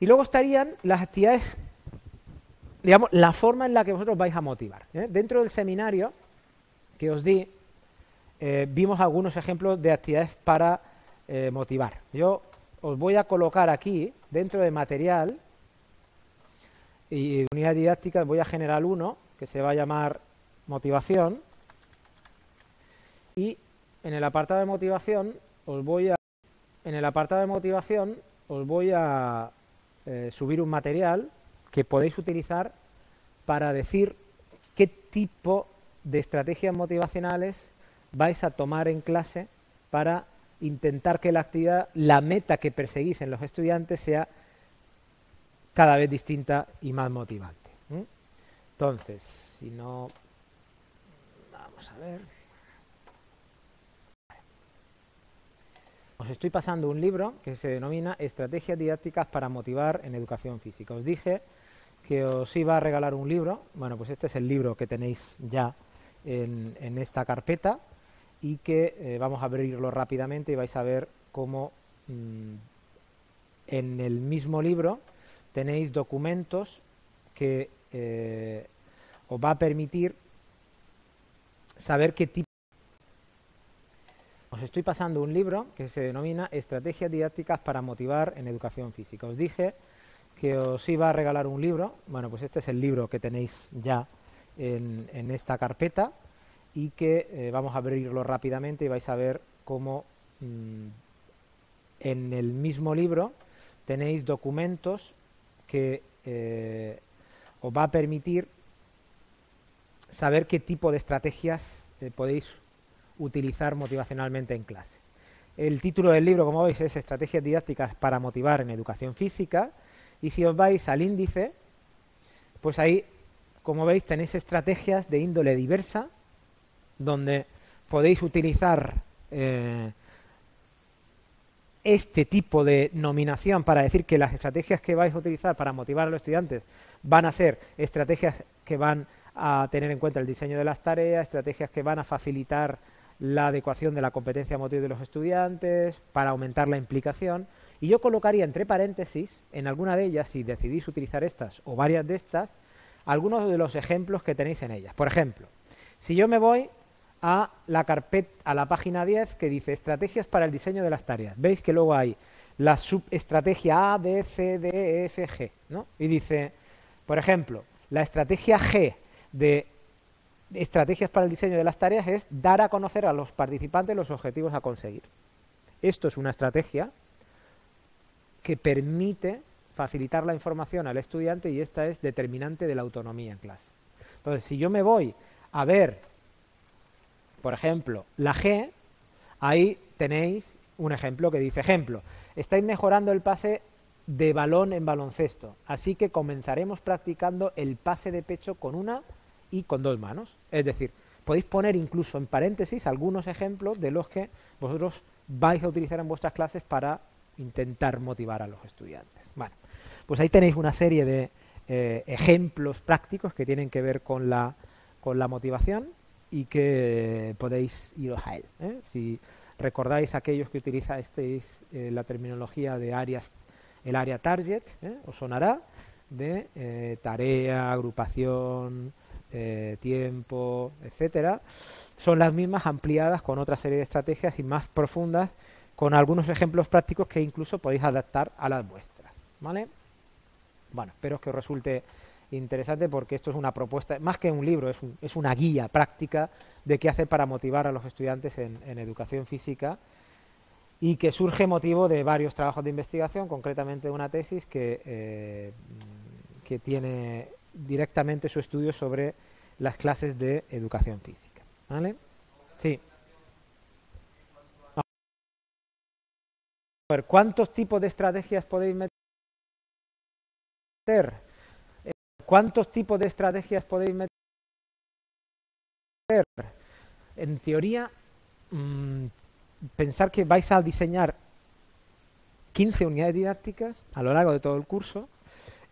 Y luego estarían las actividades, digamos, la forma en la que vosotros vais a motivar. ¿eh? Dentro del seminario que os di, eh, vimos algunos ejemplos de actividades para eh, motivar. Yo os voy a colocar aquí, dentro de material y unidad didáctica, voy a generar uno que se va a llamar motivación. Y en el apartado de motivación os voy a en el apartado de motivación os voy a eh, subir un material que podéis utilizar para decir qué tipo de estrategias motivacionales vais a tomar en clase para intentar que la actividad, la meta que perseguís en los estudiantes sea cada vez distinta y más motivante. Entonces, si no, vamos a ver. Os estoy pasando un libro que se denomina Estrategias didácticas para motivar en educación física. Os dije que os iba a regalar un libro. Bueno, pues este es el libro que tenéis ya en, esta carpeta y que eh, vamos a abrirlo rápidamente y vais a ver cómo mm, en el mismo libro tenéis documentos que eh, os va a permitir saber qué tipo os estoy pasando un libro que se denomina Estrategias didácticas para motivar en educación física. Os dije que os iba a regalar un libro. Bueno, pues este es el libro que tenéis ya en, esta carpeta y que eh, vamos a abrirlo rápidamente y vais a ver cómo mm, en el mismo libro tenéis documentos que eh, os va a permitir saber qué tipo de estrategias eh, podéis utilizar motivacionalmente en clase. El título del libro, como veis, es Estrategias didácticas para motivar en educación física. Y si os vais al índice, pues ahí, como veis, tenéis estrategias de índole diversa, donde podéis utilizar eh, este tipo de nominación para decir que las estrategias que vais a utilizar para motivar a los estudiantes van a ser estrategias que van a tener en cuenta el diseño de las tareas, estrategias que van a facilitar la adecuación de la competencia motriz de los estudiantes, para aumentar la implicación. Y yo colocaría entre paréntesis, en alguna de ellas, si decidís utilizar estas o varias de estas, algunos de los ejemplos que tenéis en ellas. Por ejemplo, si yo me voy a la carpeta, a la página 10 que dice estrategias para el diseño de las tareas. Veis que luego hay la subestrategia A, B, C, D, E, F, G, ¿no? Y dice, por ejemplo, la estrategia G de estrategias para el diseño de las tareas es dar a conocer a los participantes los objetivos a conseguir. Esto es una estrategia que permite facilitar la información al estudiante y esta es determinante de la autonomía en clase. Entonces, si yo me voy a ver, por ejemplo, la G, ahí tenéis un ejemplo que dice, ejemplo, estáis mejorando el pase de balón en baloncesto, así que comenzaremos practicando el pase de pecho con una y con dos manos. Es decir, podéis poner incluso en paréntesis algunos ejemplos de los que vosotros vais a utilizar en vuestras clases para intentar motivar a los estudiantes. Bueno, pues ahí tenéis una serie de eh, ejemplos prácticos que tienen que ver con la, con la motivación y que podéis iros a él. ¿eh? Si recordáis aquellos que utilizasteis eh, la terminología de áreas, el área target, os sonará de tarea, agrupación, eh, tiempo, etcétera, son las mismas ampliadas con otra serie de estrategias y más profundas, con algunos ejemplos prácticos que incluso podéis adaptar a las vuestras. ¿Vale? Bueno, espero que os resulte interesante porque esto es una propuesta, más que un libro, es, es una guía práctica de qué hacer para motivar a los estudiantes en, educación física y que surge motivo de varios trabajos de investigación, concretamente una tesis que, eh, que tiene directamente su estudio sobre las clases de educación física. ¿Vale? Sí. A ver, ¿cuántos tipos de estrategias podéis meter? Eh, ¿Cuántos tipos de estrategias podéis meter? En teoría, mm, pensar que vais a diseñar 15 unidades didácticas a lo largo de todo el curso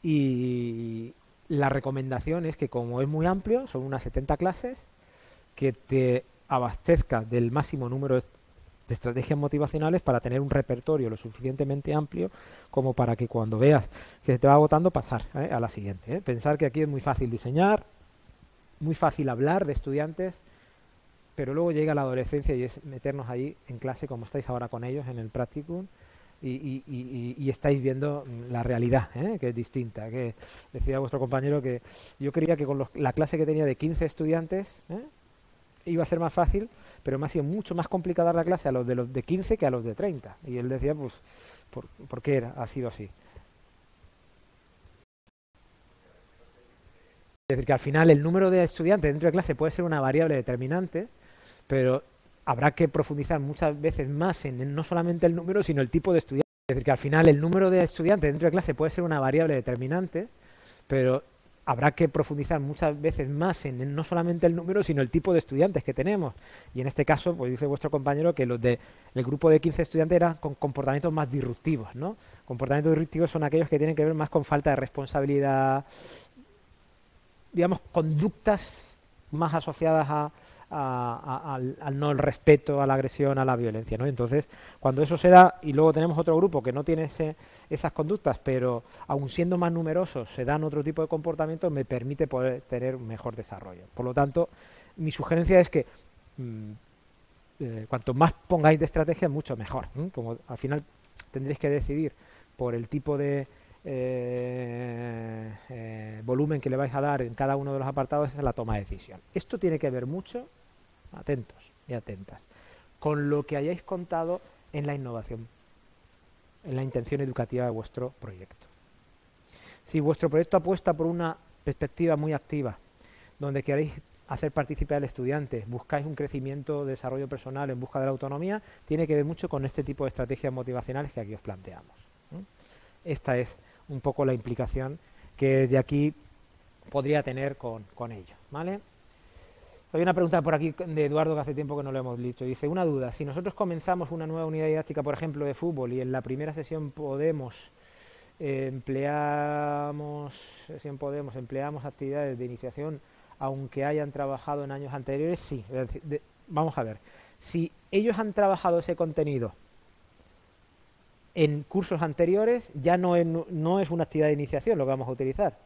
y, la recomendación es que como es muy amplio, son unas 70 clases, que te abastezca del máximo número de estrategias motivacionales para tener un repertorio lo suficientemente amplio como para que cuando veas que se te va agotando pasar ¿eh? a la siguiente. ¿eh? Pensar que aquí es muy fácil diseñar, muy fácil hablar de estudiantes, pero luego llega la adolescencia y es meternos ahí en clase como estáis ahora con ellos en el practicum y, y, estáis viendo la realidad, ¿eh? que es distinta. Que decía vuestro compañero que yo creía que con la clase que tenía de 15 estudiantes ¿eh? iba a ser más fácil, pero me ha sido mucho más complicado dar la clase a los de los de 15 que a los de 30. Y él decía, pues, ¿por, qué ha sido así? Es decir, que al final el número de estudiantes dentro de clase puede ser una variable determinante, pero habrá que profundizar muchas veces más en no solamente el número, sino el tipo de estudiantes. Es decir, que al final el número de estudiantes dentro de clase puede ser una variable determinante, pero habrá que profundizar muchas veces más en no solamente el número, sino el tipo de estudiantes que tenemos. Y en este caso, pues dice vuestro compañero que los del grupo de 15 estudiantes eran con comportamientos más disruptivos, ¿no? Comportamientos disruptivos son aquellos que tienen que ver más con falta de responsabilidad, digamos, conductas más asociadas a, al, no el respeto, a la agresión, a la violencia. ¿no? Entonces, cuando eso se da y luego tenemos otro grupo que no tiene esas conductas, pero aun siendo más numerosos se dan otro tipo de comportamientos, me permite poder tener un mejor desarrollo. Por lo tanto, mi sugerencia es que mm, eh, cuanto más pongáis de estrategia, mucho mejor. Como al final tendréis que decidir por el tipo de eh, eh, volumen que le vais a dar en cada uno de los apartados es la toma de decisión. Esto tiene que ver mucho atentos y atentas, con lo que hayáis contado en la innovación, en la intención educativa de vuestro proyecto. Si vuestro proyecto apuesta por una perspectiva muy activa, donde queréis hacer participar al estudiante, buscáis un crecimiento, desarrollo personal en busca de la autonomía, tiene que ver mucho con este tipo de estrategias motivacionales que aquí os planteamos. Esta es un poco la implicación que de aquí podría tener con, con ello. ¿vale? Hay una pregunta por aquí de Eduardo que hace tiempo que no lo hemos dicho. Dice, una duda, si nosotros comenzamos una nueva unidad didáctica, por ejemplo, de fútbol, y en la primera sesión podemos eh, empleamos, sesión podemos, empleamos actividades de iniciación, aunque hayan trabajado en años anteriores, sí. vamos a ver, si ellos han trabajado ese contenido en cursos anteriores, ya no no es una actividad de iniciación lo que vamos a utilizar.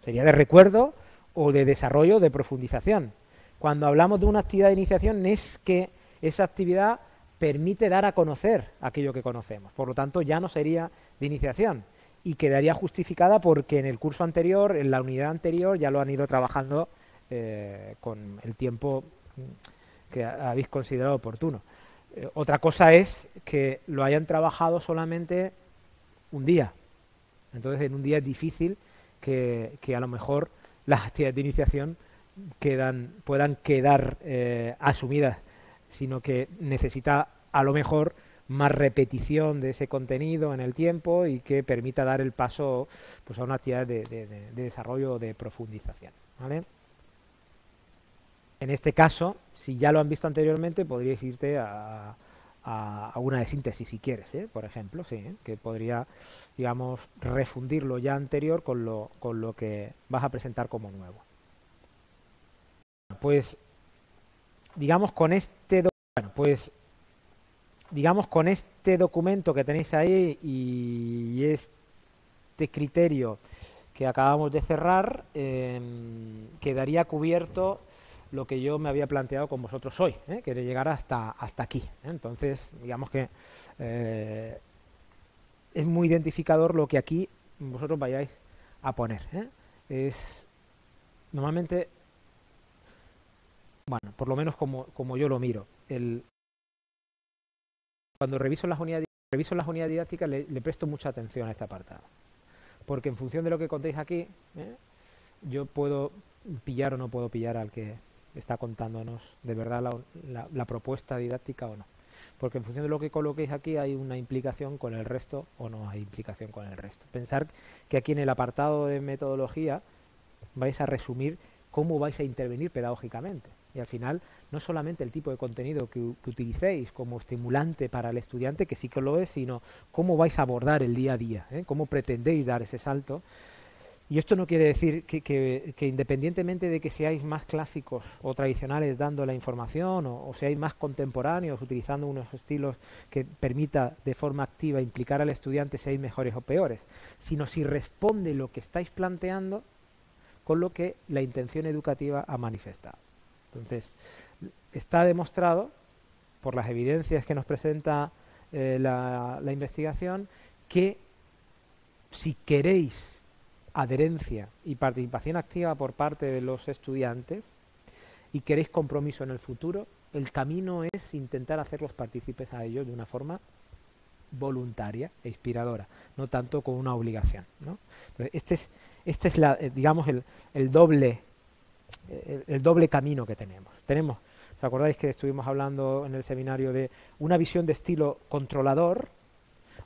Sería de recuerdo o de desarrollo de profundización. Cuando hablamos de una actividad de iniciación es que esa actividad permite dar a conocer aquello que conocemos. Por lo tanto, ya no sería de iniciación y quedaría justificada porque en el curso anterior, en la unidad anterior, ya lo han ido trabajando eh, con el tiempo que habéis considerado oportuno. Eh, otra cosa es que lo hayan trabajado solamente un día. Entonces, en un día es difícil que, que a lo mejor las actividades de iniciación puedan quedar eh, asumidas, sino que necesita a lo mejor más repetición de ese contenido en el tiempo y que permita dar el paso pues, a una actividad de, de, de desarrollo de profundización. ¿vale? En este caso, si ya lo han visto anteriormente, podríais irte a, a, una de síntesis si quieres, ¿eh? por ejemplo, sí, ¿eh? que podría, digamos, refundir lo ya anterior con lo, con lo que vas a presentar como nuevo. Pues, digamos, con este, bueno, pues, digamos, con este documento que tenéis ahí y este criterio que acabamos de cerrar, em, quedaría cubierto lo que yo me había planteado con vosotros hoy, ¿eh? llegar hasta, hasta aquí. ¿eh? Entonces, digamos que eh, es muy identificador lo que aquí vosotros vayáis a poner. ¿eh? Es normalmente, bueno, por lo menos como, yo lo miro, cuando reviso las unidades, reviso didácticas le presto mucha atención a este apartado. Porque en función de lo que contéis aquí, yo puedo pillar o no puedo pillar al que está contándonos de verdad la, propuesta didáctica o no. Porque en función de lo que coloquéis aquí hay una implicación con el resto o no hay implicación con el resto. Pensar que aquí en el apartado de metodología vais a resumir cómo vais a intervenir pedagógicamente. Y al final, no solamente el tipo de contenido que, utilicéis como estimulante para el estudiante, que sí que lo es, sino cómo vais a abordar el día a día, ¿eh? cómo pretendéis dar ese salto Y esto no quiere decir que, independientemente de que seáis más clásicos o tradicionales dando la información o, seáis más contemporáneos utilizando unos estilos que permita de forma activa implicar al estudiante seáis mejores o peores, sino si responde lo que estáis planteando con lo que la intención educativa ha manifestado. Entonces, está demostrado por las evidencias que nos presenta eh, la investigación que si queréis adherencia y participación activa por parte de los estudiantes y queréis compromiso en el futuro, el camino es intentar hacerlos partícipes a ellos de una forma voluntaria e inspiradora, no tanto con una obligación. ¿no? este es, este es la, eh, digamos, el, el doble, el, doble camino que tenemos. Tenemos, ¿os acordáis que estuvimos hablando en el seminario de una visión de estilo controlador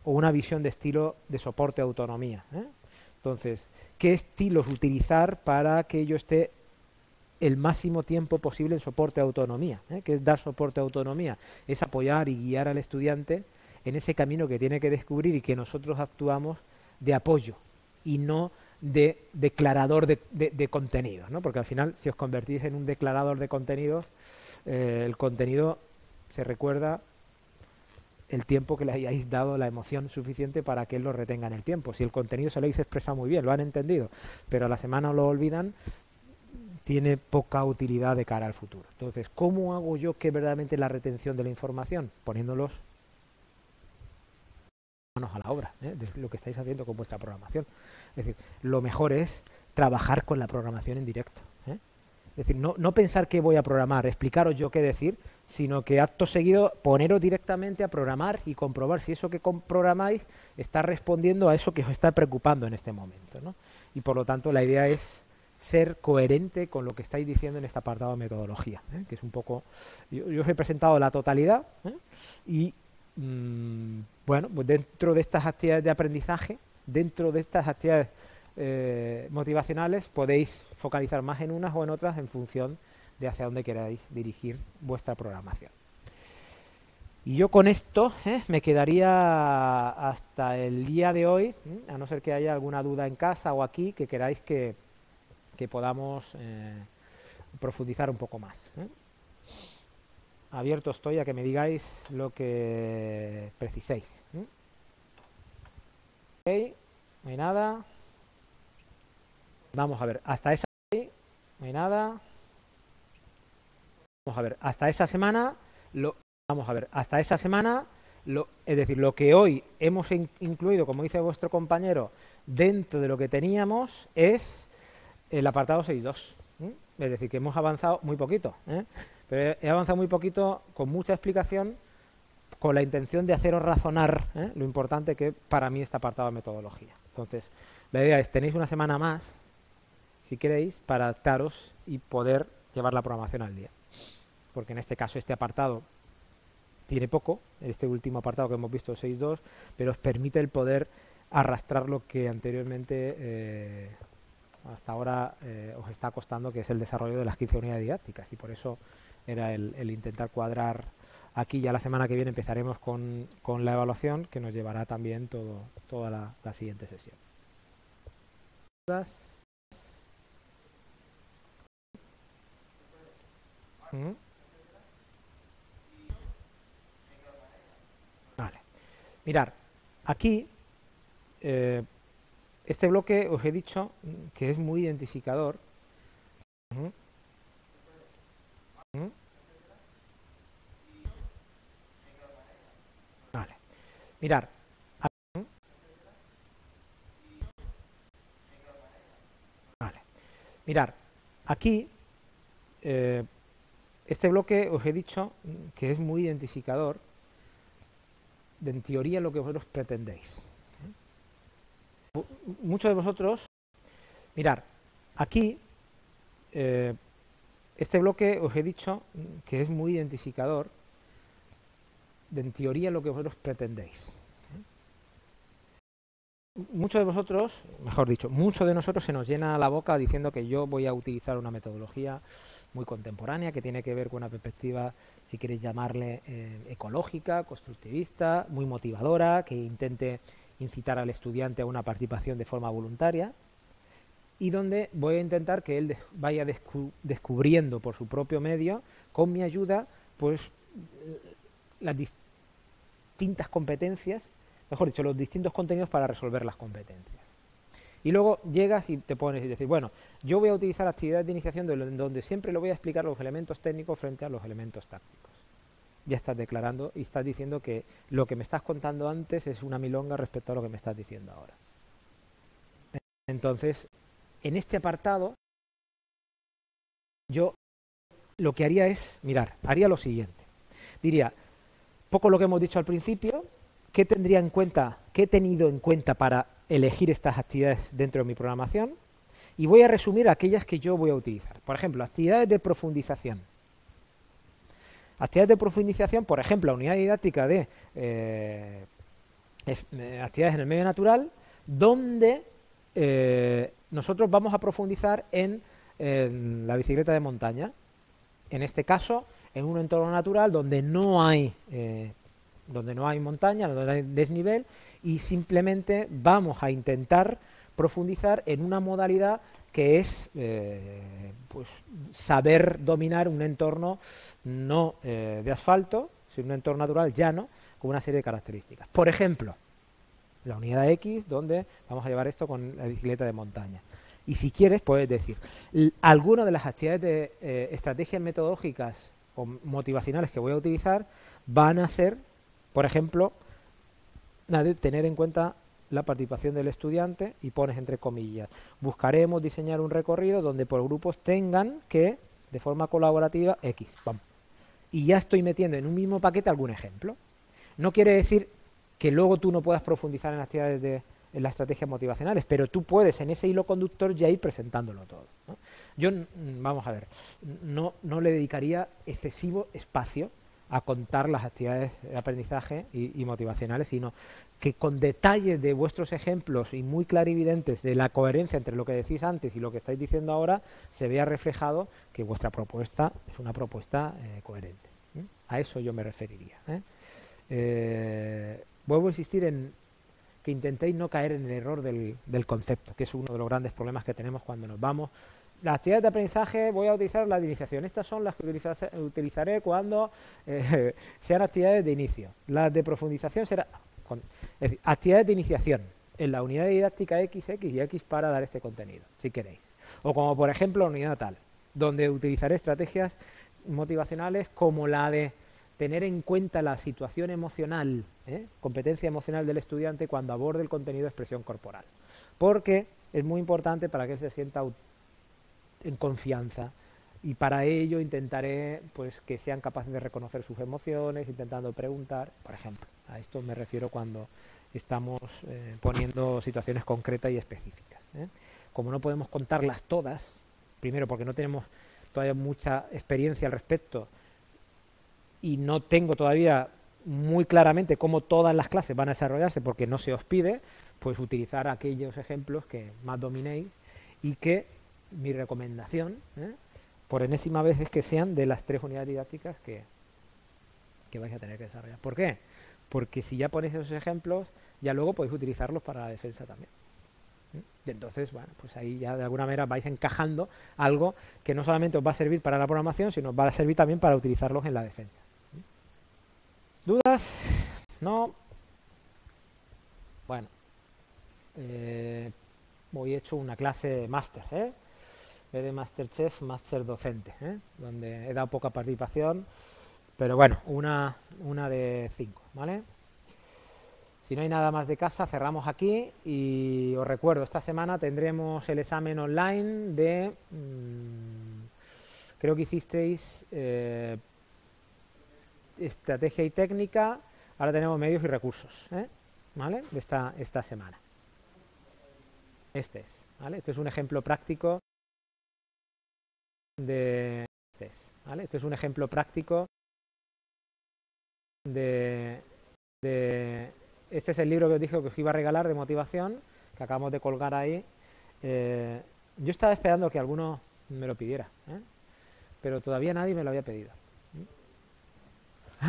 o una visión de estilo de soporte autonomía? ¿eh? Entonces, ¿qué estilos utilizar para que yo esté el máximo tiempo posible en soporte a autonomía? ¿eh? ¿Qué es dar soporte a autonomía? Es apoyar y guiar al estudiante en ese camino que tiene que descubrir y que nosotros actuamos de apoyo y no de declarador de, de, contenidos, ¿no? Porque al final, si os convertís en un declarador de contenidos, eh, el contenido se recuerda el tiempo que le hayáis dado la emoción suficiente para que él lo retenga en el tiempo. Si el contenido se lo habéis expresado muy bien, lo han entendido, pero a la semana lo olvidan, tiene poca utilidad de cara al futuro. Entonces, ¿cómo hago yo que verdaderamente la retención de la información? Poniéndolos manos a la obra, ¿eh? de lo que estáis haciendo con vuestra programación. Es decir, lo mejor es trabajar con la programación en directo. Es decir, no, no pensar qué voy a programar, explicaros yo qué decir, sino que acto seguido poneros directamente a programar y comprobar si eso que programáis está respondiendo a eso que os está preocupando en este momento. ¿no? Y por lo tanto la idea es ser coherente con lo que estáis diciendo en este apartado de metodología, ¿eh? que es un poco... Yo, os he presentado la totalidad ¿eh? y, mm, bueno, pues dentro de estas actividades de aprendizaje, dentro de estas actividades eh, motivacionales, podéis focalizar más en unas o en otras en función de hacia dónde queráis dirigir vuestra programación. Y yo con esto ¿eh? me quedaría hasta el día de hoy, ¿eh? a no ser que haya alguna duda en casa o aquí que queráis que, que podamos eh, profundizar un poco más. Abierto estoy a que me digáis lo que preciséis. Ok, no hay nada. Vamos a ver, hasta esa no nada. Vamos a ver, hasta esa semana, lo, vamos a ver, hasta esa semana, lo, es decir, lo que hoy hemos incluido, como dice vuestro compañero, dentro de lo que teníamos es el apartado 6.2. Es decir, que hemos avanzado muy poquito. ¿eh? Pero he avanzado muy poquito con mucha explicación, con la intención de haceros razonar ¿eh? lo importante que para mí este apartado de metodología. Entonces, la idea es, tenéis una semana más, si queréis, para adaptaros y poder llevar la programación al día porque en este caso este apartado tiene poco, este último apartado que hemos visto 6.2, pero os permite el poder arrastrar lo que anteriormente eh, hasta ahora eh, os está costando, que es el desarrollo de las 15 unidades didácticas, y por eso era el, intentar cuadrar aquí. Ya la semana que viene empezaremos con, la evaluación, que nos llevará también todo, toda la, siguiente sesión. ¿Mm? Mirar, aquí eh, este bloque os he dicho que es muy identificador. Vale. Mirar. Vale. Mirar, aquí eh, este bloque os he dicho que es muy identificador en teoría lo que vosotros pretendéis. Muchos de vosotros, mirar, aquí eh, este bloque os he dicho que es muy identificador de en teoría lo que vosotros pretendéis. Muchos de vosotros, mejor dicho, muchos de nosotros se nos llena la boca diciendo que yo voy a utilizar una metodología muy contemporánea que tiene que ver con una perspectiva si queréis llamarle eh, ecológica, constructivista, muy motivadora, que intente incitar al estudiante a una participación de forma voluntaria. y donde voy a intentar que él vaya descubriendo por su propio medio, con mi ayuda, pues las distintas competencias, mejor dicho, los distintos contenidos para resolver las competencias. Y luego llegas y te pones y decir, bueno, yo voy a utilizar actividades de iniciación donde siempre le voy a explicar los elementos técnicos frente a los elementos tácticos. Ya estás declarando y estás diciendo que lo que me estás contando antes es una milonga respecto a lo que me estás diciendo ahora. Entonces, en este apartado, yo lo que haría es, mirar, haría lo siguiente. Diría, poco lo que hemos dicho al principio, ¿qué tendría en cuenta, qué he tenido en cuenta para elegir estas actividades dentro de mi programación? Y voy a resumir aquellas que yo voy a utilizar. Por ejemplo, actividades de profundización. Actividades de profundización, por ejemplo, la unidad didáctica de eh, eh, actividades en el medio natural, donde eh, nosotros vamos a profundizar en, la bicicleta de montaña. En este caso, en un entorno natural donde no hay, donde no hay montaña, donde no hay desnivel, y simplemente vamos a intentar profundizar en una modalidad que es eh, pues, saber dominar un entorno no de asfalto, sino un entorno natural llano, con una serie de características. Por ejemplo, la unidad X, donde vamos a llevar esto con la bicicleta de montaña. Y si quieres, puedes decir, algunas de las actividades de eh, estrategias metodológicas o motivacionales que voy a utilizar van a ser, por ejemplo, tener en cuenta la participación del estudiante y pones entre comillas. Buscaremos diseñar un recorrido donde por grupos tengan que, de forma colaborativa, X. Y ya estoy metiendo en un mismo paquete algún ejemplo. No quiere decir que luego tú no puedas profundizar en actividades de las estrategias motivacionales, pero tú puedes en ese hilo conductor ya ir presentándolo todo. Yo, vamos a ver, no, no le dedicaría excesivo espacio a contar las actividades de aprendizaje y, motivacionales, sino que con detalles de vuestros ejemplos y muy clarividentes de la coherencia entre lo que decís antes y lo que estáis diciendo ahora, se vea reflejado que vuestra propuesta es una propuesta eh, coherente. A eso yo me referiría. ¿eh? Eh, vuelvo a insistir en que intentéis no caer en el error del, concepto, que es uno de los grandes problemas que tenemos cuando nos vamos. Las actividades de aprendizaje voy a utilizar de iniciación. Estas son las que utilizaré cuando eh, sean actividades de inicio. Las de profundización serán actividades de iniciación en la unidad didáctica XX y X para dar este contenido, si queréis. O como por ejemplo la unidad tal, donde utilizaré estrategias motivacionales como la de tener en cuenta la situación emocional, ¿eh? competencia emocional del estudiante cuando aborde el contenido de expresión corporal. Porque es muy importante para que se sienta en confianza y para ello intentaré pues que sean capaces de reconocer sus emociones, intentando preguntar, por ejemplo. A esto me refiero cuando estamos eh, poniendo situaciones concretas y específicas. ¿eh? Como no podemos contarlas todas, primero porque no tenemos todavía mucha experiencia al respecto y no tengo todavía muy claramente cómo todas las clases van a desarrollarse porque no se os pide, pues utilizar aquellos ejemplos que más dominéis y que mi recomendación, ¿eh? por enésima vez, es que sean de las tres unidades didácticas que, que vais a tener que desarrollar. ¿Por qué? Porque si ya ponéis esos ejemplos, ya luego podéis utilizarlos para la defensa también. ¿eh? Y entonces, bueno, pues ahí ya de alguna manera vais encajando algo que no solamente os va a servir para la programación, sino os va a servir también para utilizarlos en la defensa. ¿Dudas? No. Bueno. Eh, hoy he hecho una clase máster, ¿eh? De Masterchef, Master Docente, ¿eh? donde he dado poca participación, pero bueno, una, una de cinco, ¿vale? Si no hay nada más de casa, cerramos aquí y os recuerdo, esta semana tendremos el examen online de, mm, creo que hicisteis eh, estrategia y técnica, ahora tenemos medios y recursos, ¿eh? ¿vale? De esta, esta semana. Este es, ¿vale? Este es un ejemplo práctico de... Es, ¿vale? Este es un ejemplo práctico de, de... Este es el libro que os dije que os iba a regalar de motivación, que acabamos de colgar ahí. Eh, yo estaba esperando que alguno me lo pidiera, ¿eh? pero todavía nadie me lo había pedido.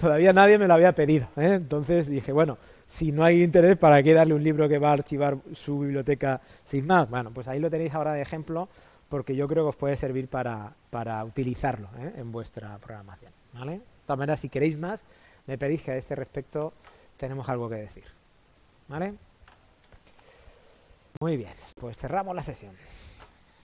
Todavía nadie me lo había pedido. ¿eh? Entonces dije, bueno, si no hay interés, ¿para qué darle un libro que va a archivar su biblioteca sin más? Bueno, pues ahí lo tenéis ahora de ejemplo porque yo creo que os puede servir para, para utilizarlo ¿eh? en vuestra programación. ¿vale? De todas maneras, si queréis más, me pedís que a este respecto tenemos algo que decir. ¿Vale? Muy bien, pues cerramos la sesión.